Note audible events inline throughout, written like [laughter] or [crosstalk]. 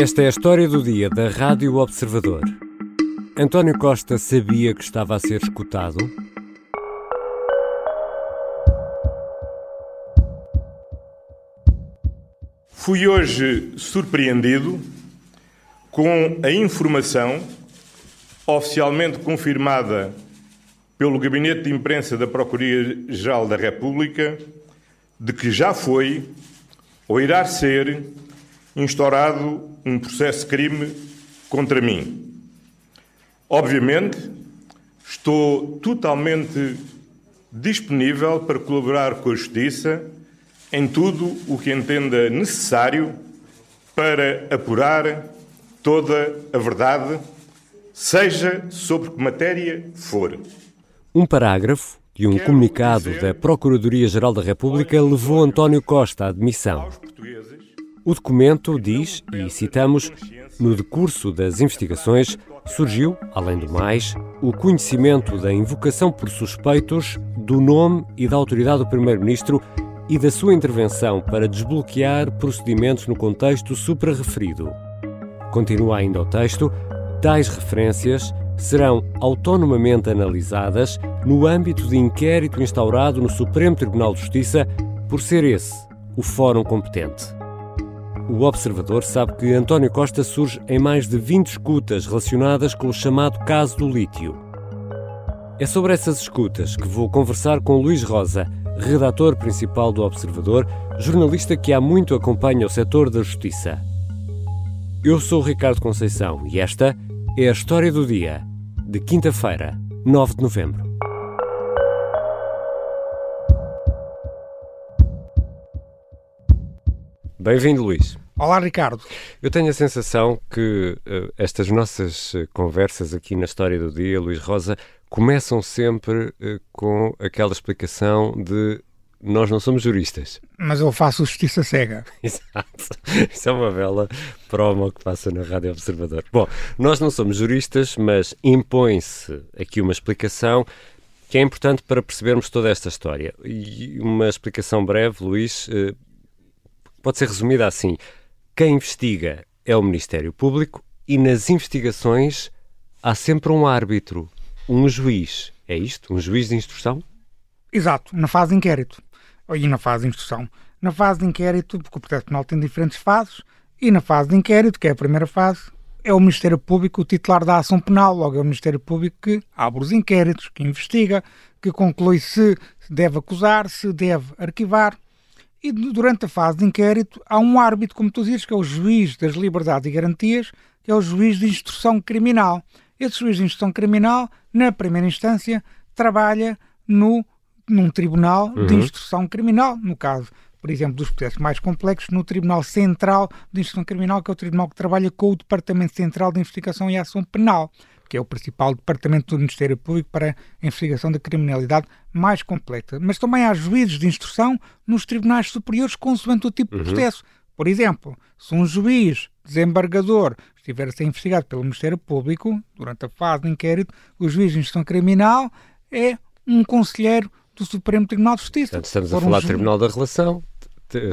Esta é a história do dia da Rádio Observador. António Costa sabia que estava a ser escutado? Fui hoje surpreendido com a informação oficialmente confirmada pelo Gabinete de Imprensa da Procuradoria-Geral da República de que já foi ou irá ser instaurado um processo de crime contra mim. Obviamente, estou totalmente disponível para colaborar com a Justiça em tudo o que entenda necessário para apurar toda a verdade, seja sobre que matéria for. Um parágrafo de um comunicado da Procuradoria-Geral da República levou António Costa à admissão. O documento diz, e citamos, no decurso das investigações surgiu, além do mais, o conhecimento da invocação por suspeitos do nome e da autoridade do Primeiro-Ministro e da sua intervenção para desbloquear procedimentos no contexto suprarreferido. Continua ainda o texto, tais referências serão autonomamente analisadas no âmbito de inquérito instaurado no Supremo Tribunal de Justiça, por ser esse o fórum competente. O observador sabe que António Costa surge em mais de 20 escutas relacionadas com o chamado caso do lítio. É sobre essas escutas que vou conversar com Luís Rosa, redator principal do Observador, jornalista que há muito acompanha o setor da justiça. Eu sou Ricardo Conceição e esta é a história do dia, de quinta-feira, 9 de novembro. Bem-vindo, Luís. Olá, Ricardo. Eu tenho a sensação que uh, estas nossas uh, conversas aqui na História do Dia, Luís Rosa, começam sempre uh, com aquela explicação de nós não somos juristas. Mas eu faço justiça cega. [laughs] Exato. Isso é uma bela promo que passa na Rádio Observador. Bom, nós não somos juristas, mas impõe-se aqui uma explicação que é importante para percebermos toda esta história. E uma explicação breve, Luís, pode ser resumida assim: quem investiga é o Ministério Público e nas investigações há sempre um árbitro, um juiz. É isto? Um juiz de instrução? Exato, na fase de inquérito e na fase de instrução. Na fase de inquérito, porque o processo penal tem diferentes fases, e na fase de inquérito, que é a primeira fase, é o Ministério Público o titular da ação penal, logo é o Ministério Público que abre os inquéritos, que investiga, que conclui se deve acusar, se deve arquivar. E durante a fase de inquérito há um árbitro, como tu dizes, que é o juiz das liberdades e garantias, que é o juiz de instrução criminal. Esse juiz de instrução criminal, na primeira instância, trabalha no num tribunal uhum. de instrução criminal, no caso, por exemplo, dos processos mais complexos, no Tribunal Central de Instrução Criminal, que é o tribunal que trabalha com o Departamento Central de Investigação e Ação Penal, que é o principal departamento do Ministério Público para a investigação da criminalidade mais completa. Mas também há juízes de instrução nos tribunais superiores, consoante o tipo uhum. de processo. Por exemplo, se um juiz desembargador estiver a ser investigado pelo Ministério Público, durante a fase de inquérito, o juiz de instrução criminal é um conselheiro do Supremo Tribunal de Justiça. Portanto, estamos a falar do Tribunal da Relação,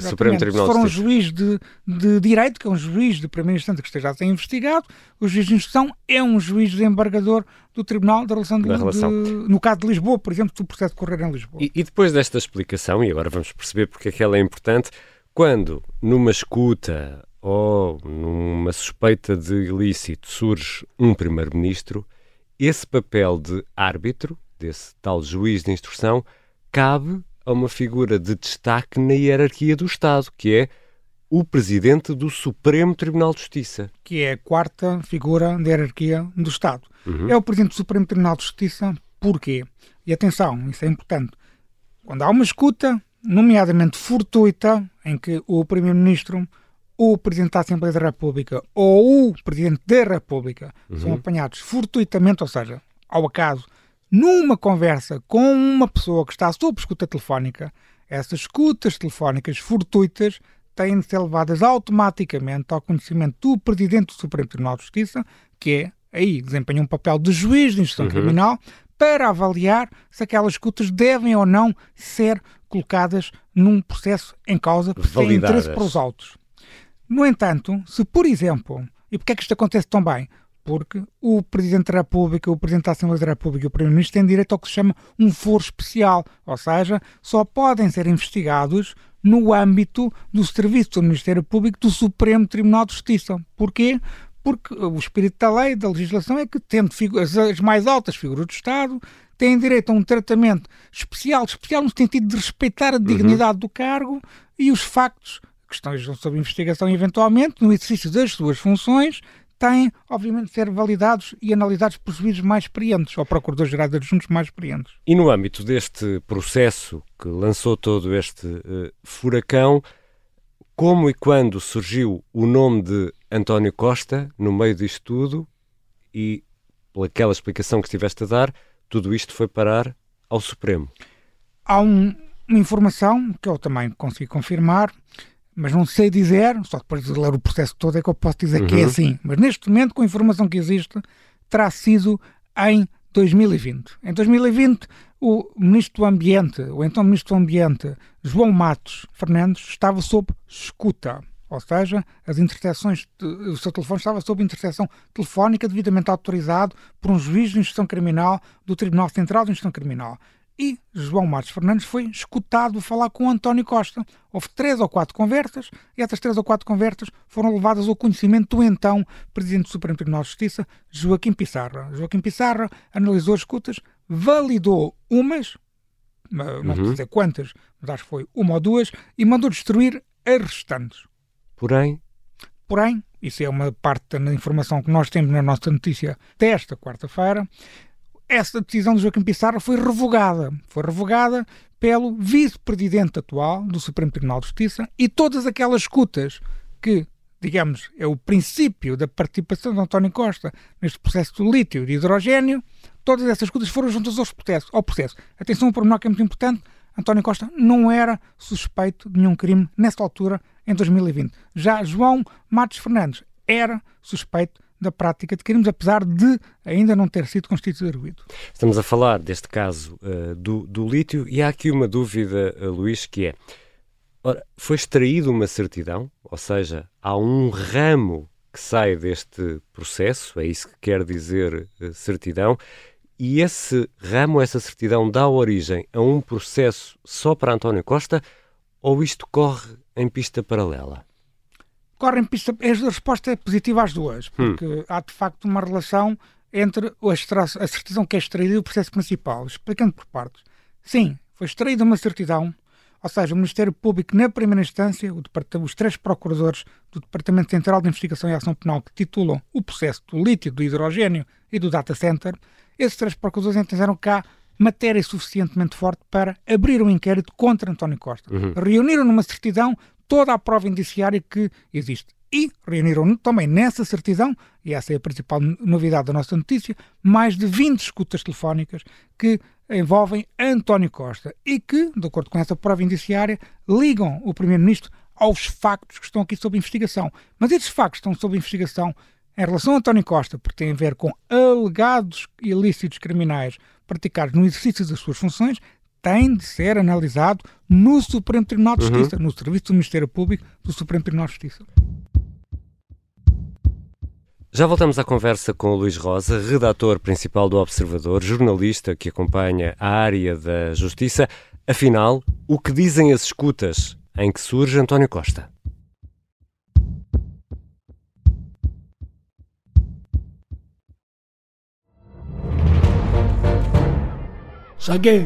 Supremo Tribunal Se for um juiz de, de direito, que é um juiz de primeira instância que esteja a ser investigado, o juiz de instrução é um juiz desembargador do Tribunal da Relação, de, da relação. De, no caso de Lisboa, por exemplo, se o processo correr em Lisboa. E, e, depois desta explicação, e agora vamos perceber porque é que ela é importante, quando numa escuta ou numa suspeita de ilícito surge um primeiro-ministro, esse papel de árbitro desse tal juiz de instrução, cabe a uma figura de destaque na hierarquia do Estado, que é o presidente do Supremo Tribunal de Justiça. Que é a quarta figura da hierarquia do Estado. Uhum. É o presidente do Supremo Tribunal de Justiça, porquê? E atenção, isso é importante. Quando há uma escuta, nomeadamente fortuita, em que o Primeiro-Ministro, o Presidente da Assembleia da República ou o Presidente da República uhum. são apanhados fortuitamente, ou seja, ao acaso, numa conversa com uma pessoa que está sob escuta telefónica, essas escutas telefónicas fortuitas têm de ser levadas automaticamente ao conhecimento do Presidente do Supremo Tribunal de Justiça, que é, aí, desempenha um papel de juiz de instrução uhum. criminal, para avaliar se aquelas escutas devem ou não ser colocadas num processo em causa por ter interesse para os autos. No entanto, se por exemplo, e porquê é que isto acontece tão bem? Porque o Presidente da República, o Presidente da Assembleia da República e o Primeiro-Ministro têm direito ao que se chama um foro especial, ou seja, só podem ser investigados no âmbito do serviço do Ministério Público do Supremo Tribunal de Justiça. Porquê? Porque o espírito da lei, da legislação, é que, tendo as mais altas figuras do Estado, têm direito a um tratamento especial, especial no sentido de respeitar a dignidade uhum. do cargo e os factos que estão sob investigação eventualmente, no exercício das suas funções, têm, obviamente, de ser validados e analisados por juízes mais experientes, ou procuradores-gerais adjuntos mais experientes. E no âmbito deste processo que lançou todo este uh, furacão, como e quando surgiu o nome de António Costa no meio disto tudo e, pelaquela explicação que estiveste a dar, tudo isto foi parar ao Supremo? Há um, uma informação que eu também consegui confirmar, mas não sei dizer, só depois de ler o processo todo é que eu posso dizer uhum. que é uhum. assim. Mas neste momento, com a informação que existe, terá sido em 2020. Em 2020, o Ministro do Ambiente, o então Ministro do Ambiente, João Matos Fernandes, estava sob escuta. Ou seja, as interseções, o seu telefone estava sob interseção telefónica devidamente autorizado por um juiz de instrução criminal do Tribunal Central de Instrução Criminal e João Matos Fernandes foi escutado falar com António Costa. Houve três ou quatro conversas e essas três ou quatro conversas foram levadas ao conhecimento do então Presidente do Supremo Tribunal de Justiça, Joaquim Pissarra. Joaquim Pissarra analisou as escutas, validou umas, não uhum. sei dizer quantas, mas acho que foi uma ou duas, e mandou destruir as restantes. Porém? Porém, isso é uma parte da informação que nós temos na nossa notícia desta quarta-feira, essa decisão de Joaquim Pissarra foi revogada. Foi revogada pelo vice-presidente atual do Supremo Tribunal de Justiça e todas aquelas escutas que, digamos, é o princípio da participação de António Costa neste processo do lítio e de hidrogênio, todas essas escutas foram juntas ao processo. Ao processo. Atenção, um pormenor que é muito importante, António Costa não era suspeito de nenhum crime nessa altura, em 2020. Já João Matos Fernandes era suspeito da prática de crimes, apesar de ainda não ter sido constituído. Estamos a falar deste caso uh, do, do, lítio e há aqui uma dúvida, uh, Luís, que é: ora, foi extraído uma certidão, ou seja, há um ramo que sai deste processo, é isso que quer dizer uh, certidão, e esse ramo, essa certidão, dá origem a um processo só para António Costa ou isto corre em pista paralela? Correm pista. A resposta é positiva às duas, hum. porque hum. há de facto uma relação entre a certidão que é extraída e o processo principal. Explicando por partes. Sim, foi extraída uma certidão, ou seja, o Ministério Público, na primeira instância, os três procuradores do Departamento Central de Investigação e Ação Penal que titulam o processo do lítio, do hidrogênio e do data center, esses três procuradores entenderam cá matéria suficientemente forte para abrir um inquérito contra António Costa. Uhum. Reuniram numa certidão toda a prova indiciária que existe. E reuniram também nessa certidão, e essa é a principal novidade da nossa notícia, mais de 20 escutas telefónicas que envolvem António Costa e que, de acordo com essa prova indiciária, ligam o Primeiro-Ministro aos factos que estão aqui sob investigação. Mas esses factos estão sob investigação em relação a António Costa, porque têm a ver com alegados ilícitos criminais praticados no exercício das suas funções, tem de ser analisado no Supremo Tribunal de uhum. Justiça, uhum. no Serviço do Ministério Público do Supremo Tribunal de Justiça. Já voltamos à conversa com o Luís Rosa, redator principal do Observador, jornalista que acompanha a área da justiça. Afinal, o que dizem as escutas em que surge António Costa? Saguei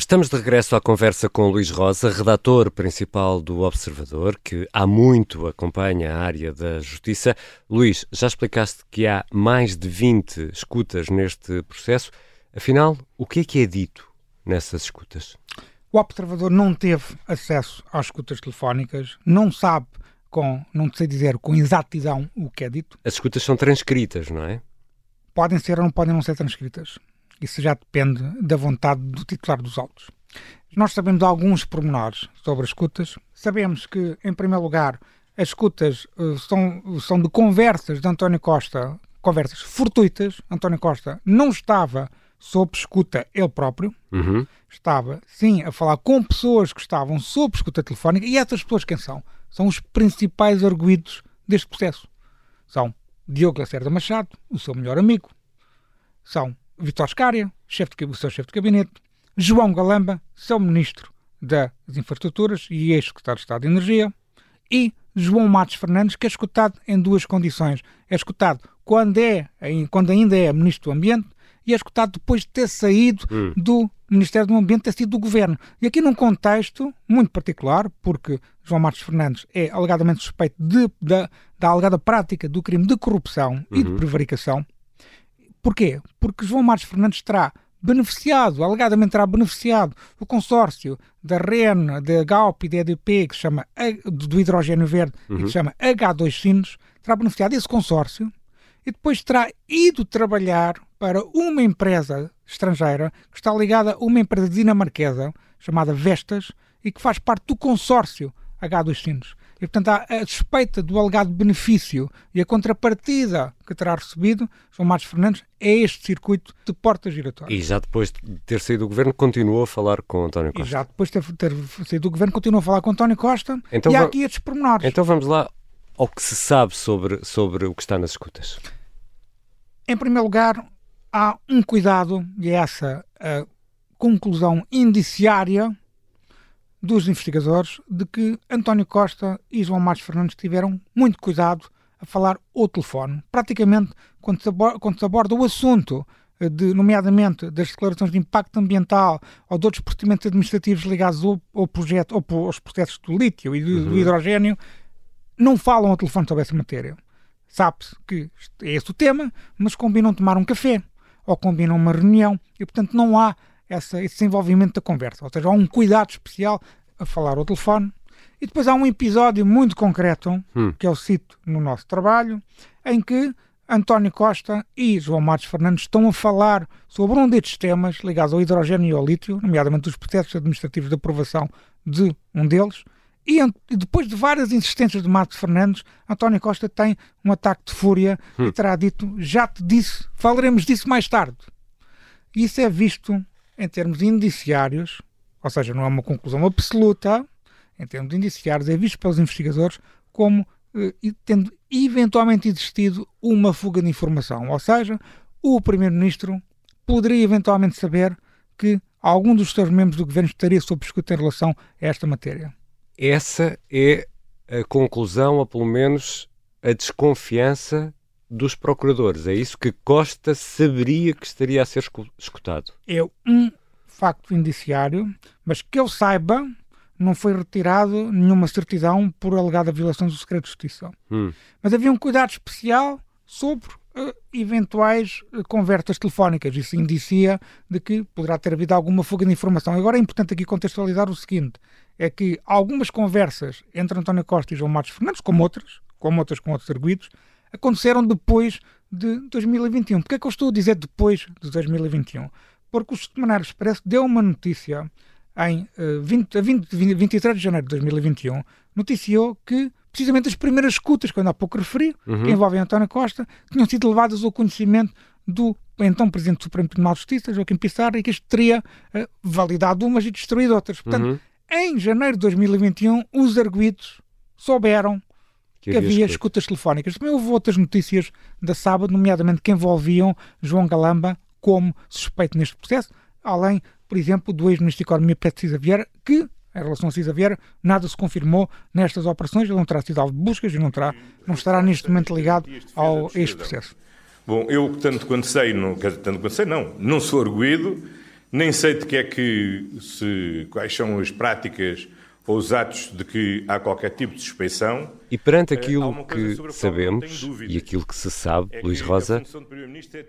Estamos de regresso à conversa com Luís Rosa, redator principal do Observador, que há muito acompanha a área da justiça. Luís, já explicaste que há mais de 20 escutas neste processo. Afinal, o que é que é dito nessas escutas? O Observador não teve acesso às escutas telefónicas, não sabe com, não sei dizer com exatidão o que é dito. As escutas são transcritas, não é? Podem ser ou não podem não ser transcritas. Isso já depende da vontade do titular dos autos. Nós sabemos alguns pormenores sobre as escutas. Sabemos que, em primeiro lugar, as escutas uh, são, são de conversas de António Costa, conversas fortuitas. António Costa não estava sob escuta ele próprio, uhum. estava, sim, a falar com pessoas que estavam sob escuta telefónica. E essas pessoas quem são? São os principais arguídos deste processo. São Diogo Lacerda Machado, o seu melhor amigo. São Vitor Scária, chefe de, o seu chefe de gabinete. João Galamba, seu ministro das Infraestruturas e ex-secretário de Estado de Energia. E João Matos Fernandes, que é escutado em duas condições. É escutado quando, é, quando ainda é Ministro do Ambiente e é escutado depois de ter saído hum. do Ministério do Ambiente, ter sido do Governo. E aqui num contexto muito particular, porque João Matos Fernandes é alegadamente suspeito de, da, da alegada prática do crime de corrupção uhum. e de uhum. prevaricação. Porquê? Porque João Matos Fernandes terá beneficiado, alegadamente terá beneficiado o consórcio da REN, da Galp e da EDP, que se chama, do hidrogênio verde, uhum. que se chama H2 Sinos, terá beneficiado esse consórcio e depois terá ido trabalhar para uma empresa estrangeira que está ligada a uma empresa dinamarquesa chamada Vestas e que faz parte do consórcio H2 Sinos. E, portanto, a suspeita do alegado benefício e a contrapartida que terá recebido João Matos Fernandes é este circuito de portas giratórias. E já depois de ter saído do governo, continuou a falar com António Costa. E já depois de ter, ter saído do governo, continuou a falar com António Costa. Então, e há aqui estes pormenores. Então vamos lá ao que se sabe sobre, sobre o que está nas escutas. Em primeiro lugar, há um cuidado, e é essa a conclusão indiciária dos investigadores, de que António Costa e João Matos Fernandes tiveram muito cuidado a falar ao telefone. Praticamente, quando se aborda, quando se aborda o assunto, eh, de, nomeadamente das declarações de impacto ambiental ou de outros procedimentos administrativos ligados ao, ao projeto, ou aos processos do lítio e do, uhum. do hidrogênio, não falam ao telefone sobre essa matéria. Sabe-se que é esse o tema, mas combinam tomar um café ou combinam uma reunião e, portanto, não há essa, esse desenvolvimento da conversa. Ou seja, há um cuidado especial a falar ao telefone. E depois há um episódio muito concreto, hum. que eu cito no nosso trabalho, em que António Costa e João Matos Fernandes estão a falar sobre um destes temas ligados ao hidrogênio e ao lítio, nomeadamente os processos administrativos de aprovação de um deles, e depois de várias insistências de Matos Fernandes, António Costa tem um ataque de fúria hum. e terá dito: Já te disse, falaremos disso mais tarde. Isso é visto em termos indiciários, ou seja, não é uma conclusão absoluta, em termos indiciários, é visto pelos investigadores como eh, tendo eventualmente existido uma fuga de informação. Ou seja, o Primeiro-Ministro poderia eventualmente saber que algum dos seus membros do governo estaria sob escuta em relação a esta matéria. Essa é a conclusão, ou pelo menos a desconfiança dos procuradores. É isso que Costa saberia que estaria a ser escutado. É um facto indiciário, mas que eu saiba, não foi retirado nenhuma certidão por alegada violação do segredo de justiça. Hum. Mas havia um cuidado especial sobre uh, eventuais uh, conversas telefónicas. Isso indicia de que poderá ter havido alguma fuga de informação. Agora é importante aqui contextualizar o seguinte: é que algumas conversas entre António Costa e João Matos Fernandes, como outras, como outras com outros arguidos, aconteceram depois de 2021. Porquê é que eu estou a dizer depois de 2021? Porque o Semanário Expresso deu uma notícia em uh, 20, a 20, 23 de janeiro de 2021, noticiou que precisamente as primeiras escutas, eu há pouco referi, uhum. que envolvem António Costa, tinham sido levadas ao conhecimento do então Presidente do Supremo Tribunal de Justiça, Joaquim Pissarra, e que isto teria uh, validado umas e destruído outras. Portanto, uhum. em janeiro de 2021, os arguidos souberam que, que havia escutas telefónicas. Também houve outras notícias da sábado, nomeadamente que envolviam João Galamba como suspeito neste processo, além, por exemplo, do ex-ministro da Economia Pedro Cisa Vieira, que em relação a Cisa Vieira, nada se confirmou nestas operações, ele não terá sido alvo de buscas e não, terá, não estará neste momento ligado ao, a este processo. Bom, eu tanto quanto sei, não, tanto quanto sei, não, não sou arguído, nem sei de que é que se, quais são as práticas ou os atos de que há qualquer tipo de suspeição. E perante eh, aquilo que sabemos e aquilo que se sabe, é Luís Rosa,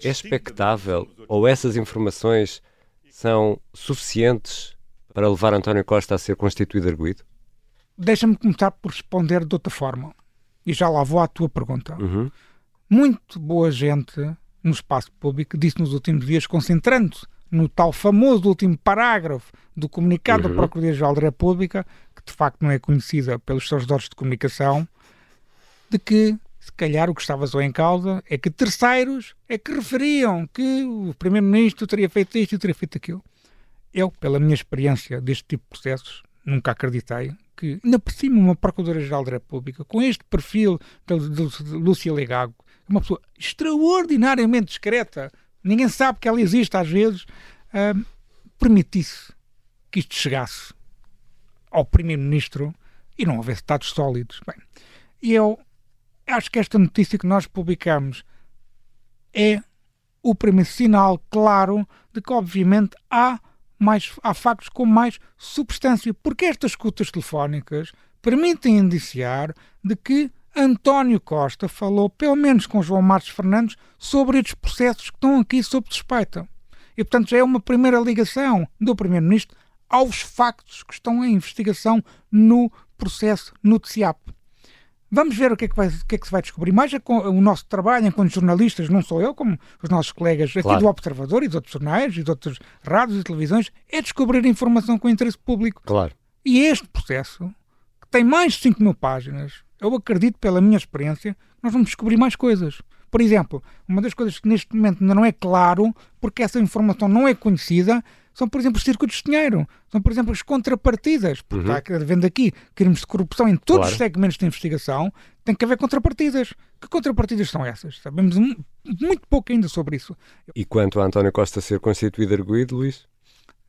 é, é expectável ou essas informações são suficientes para levar António Costa a ser constituído arguído? deixa-me começar por responder de outra forma. E já lá vou à tua pergunta. Uhum. Muito boa gente no espaço público disse nos últimos dias, concentrando-se no tal famoso último parágrafo do comunicado Uhum. da Procuradoria-Geral da República, que de facto não é conhecida pelos seus dores de comunicação, de que, se calhar, o que estava só em causa é que terceiros é que referiam que o Primeiro-Ministro teria feito isto e teria feito aquilo. Eu, pela minha experiência deste tipo de processos, nunca acreditei que, ainda por cima, uma Procuradora-Geral da República, com este perfil de, de, de Lúcia Legago, uma pessoa extraordinariamente discreta, ninguém sabe que ela existe às vezes, ah, permitisse que isto chegasse ao Primeiro-Ministro e não houvesse dados sólidos. Bem, eu acho que esta notícia que nós publicamos é o primeiro sinal claro de que, obviamente, há, mais, há factos com mais substância, porque estas escutas telefónicas permitem indiciar de que António Costa falou, pelo menos com João Marcos Fernandes, sobre estes processos que estão aqui sob suspeita. E, portanto, já é uma primeira ligação do Primeiro-Ministro aos factos que estão em investigação no processo no TCIAP. Vamos ver o que é que, vai, o que, é que se vai descobrir mais. O nosso trabalho enquanto jornalistas, não sou eu, como os nossos colegas aqui Claro. do Observador e de outros jornais e de outras rádios e televisões, é descobrir informação com interesse público. Claro. E este processo, que tem mais de 5 mil páginas, eu acredito, pela minha experiência, nós vamos descobrir mais coisas. Por exemplo, uma das coisas que neste momento ainda não é claro, porque essa informação não é conhecida, são, por exemplo, os circuitos de dinheiro, são, por exemplo, as contrapartidas, porque está havendo aqui crimes de corrupção em todos Claro. os segmentos de investigação, tem que haver contrapartidas. Que contrapartidas são essas? Sabemos mu- muito pouco ainda sobre isso. E quanto a António Costa ser constituído arguído, Luís?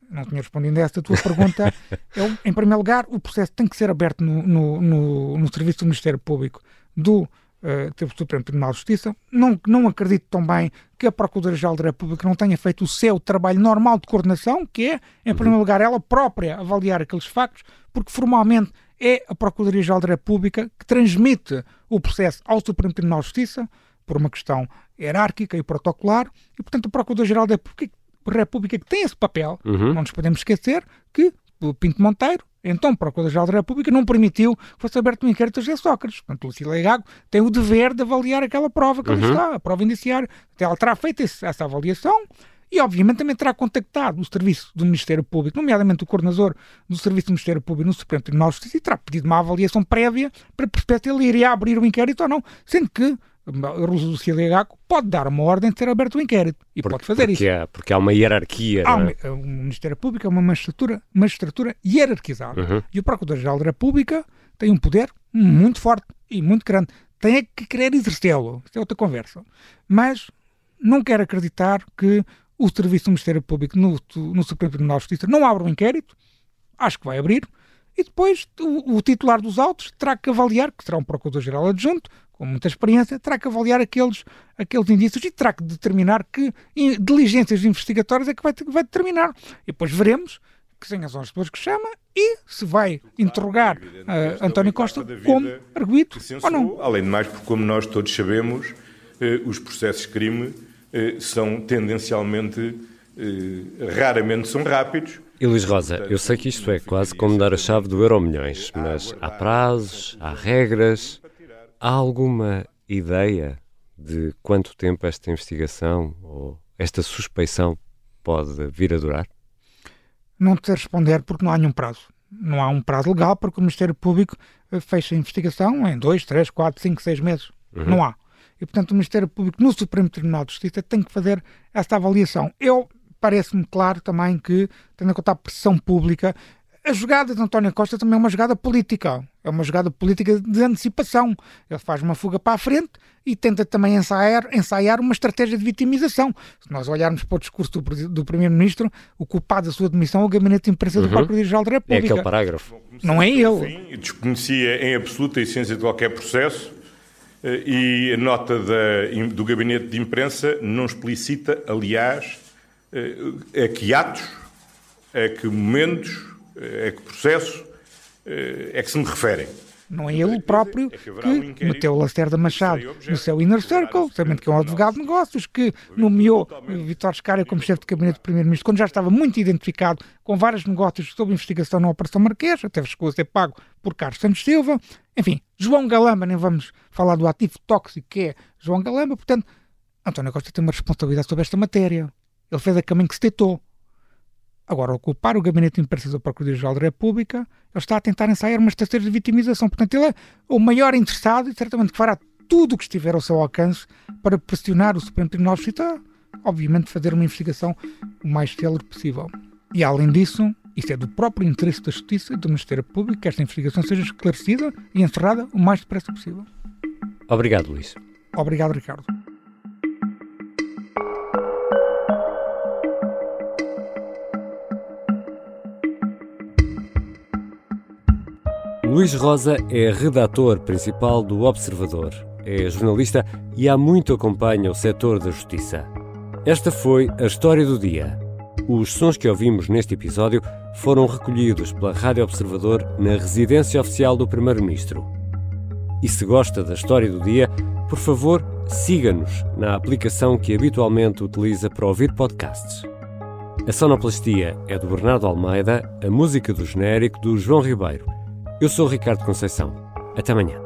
não tinha respondido a esta tua pergunta. [laughs] Eu, em primeiro lugar, o processo tem que ser aberto no, no, no, no Serviço do Ministério Público do eh, Supremo Tribunal de Justiça. Não, não acredito também que a Procuradoria-Geral da República não tenha feito o seu trabalho normal de coordenação, que é, em primeiro lugar, ela própria avaliar aqueles factos, porque formalmente é a Procuradoria-Geral da República que transmite o processo ao Supremo Tribunal de Justiça, por uma questão hierárquica e protocolar, e, portanto, a Procuradoria-Geral da República, República que tem esse papel, Uhum. não nos podemos esquecer que o Pinto Monteiro, então Procurador-Geral da República, não permitiu que fosse aberto um inquérito a José Sócrates. Portanto, Lucília Gago tem o dever de avaliar aquela prova que ali está, a prova indiciária. Então, ela terá feito esse- essa avaliação e, obviamente, também terá contactado o serviço do Ministério Público, nomeadamente o coordenador do serviço do Ministério Público no Supremo Tribunal de Justiça, e terá pedido uma avaliação prévia para perceber se ele iria abrir o inquérito ou não, sendo que a Lucília Gago pode dar uma ordem de ser aberto o inquérito e pode fazer porque isso. Há, porque há uma hierarquia. Há é? o Ministério Público é uma magistratura, magistratura hierarquizada. Uhum. E o Procurador-Geral da República tem um poder muito forte e muito grande. Tem é que querer exercê-lo. Isso é outra conversa. Mas não quero acreditar que o Serviço do Ministério Público no, no Supremo Tribunal de Justiça não abra um inquérito. Acho que vai abrir. E depois o, o titular dos autos terá que avaliar, que será um Procurador-Geral adjunto, com muita experiência, terá que avaliar aqueles, aqueles indícios e terá que determinar que diligências investigatórias é que vai, vai determinar. E depois veremos que são as pessoas que chama e se vai interrogar ah, António Costa como arguído ou não. Além de mais, porque como nós todos sabemos, eh, os processos de crime eh, são tendencialmente, eh, raramente são rápidos. E Luís Rosa, eu sei que isto é quase como dar a chave do Euro Milhões, mas há prazos, há regras. Há alguma ideia de quanto tempo esta investigação ou esta suspeição pode vir a durar? Não te responder porque não há nenhum prazo. Não há um prazo legal porque o Ministério Público eh, fecha a investigação em dois, três, quatro, cinco, seis meses. Não há. E, portanto, o Ministério Público no Supremo Tribunal de Justiça tem que fazer esta avaliação. Eu parece-me claro também que, tendo em conta a pressão pública, a jogada de António Costa também é uma jogada política. É uma jogada política de antecipação. Ele faz uma fuga para a frente e tenta também ensaiar, ensaiar uma estratégia de vitimização. Se nós olharmos para o discurso do, do Primeiro-Ministro, o culpado da sua demissão é o Gabinete de Imprensa do Procurador-Geral da É República. aquele parágrafo. Não é ele. Sim, desconhecia em absoluta essência de qualquer processo eh, e a nota da- do gabinete de imprensa não explicita, aliás, eh, a que atos, a que momentos, a que processo eh, é que se me referem. Não é ele próprio que meteu o Lacerda Machado no seu inner circle, sabendo que é um advogado de negócios, que nomeou Vitor Scária como chefe de gabinete do Primeiro-Ministro, quando já estava muito identificado com vários negócios sob investigação na Operação Marquês, até chegou a ser pago por Carlos Santos Silva. Enfim, João Galamba, nem vamos falar do ativo tóxico que é João Galamba, portanto, António Costa tem uma responsabilidade sobre esta matéria. Ele fez a caminho que se tentou. Agora, ao culpar o Gabinete de Imprensa da Procuradoria-Geral da República, ele está a tentar ensaiar uma estratégia de vitimização. Portanto, ele é o maior interessado e certamente que fará tudo o que estiver ao seu alcance para pressionar o Supremo Tribunal de Justiça, obviamente fazer uma investigação o mais célere possível. E além disso, isso é do próprio interesse da Justiça e do Ministério Público que esta investigação seja esclarecida e encerrada o mais depressa possível. Obrigado, Luís. Obrigado, Ricardo. Luís Rosa é redator principal do Observador. É jornalista e há muito acompanha o setor da justiça. Esta foi a história do dia. Os sons que ouvimos neste episódio foram recolhidos pela Rádio Observador na residência oficial do Primeiro-Ministro. E se gosta da história do dia, por favor, siga-nos na aplicação que habitualmente utiliza para ouvir podcasts. A sonoplastia é do Bernardo Almeida, a música do genérico do João Ribeiro. Eu sou Ricardo Conceição. Até amanhã.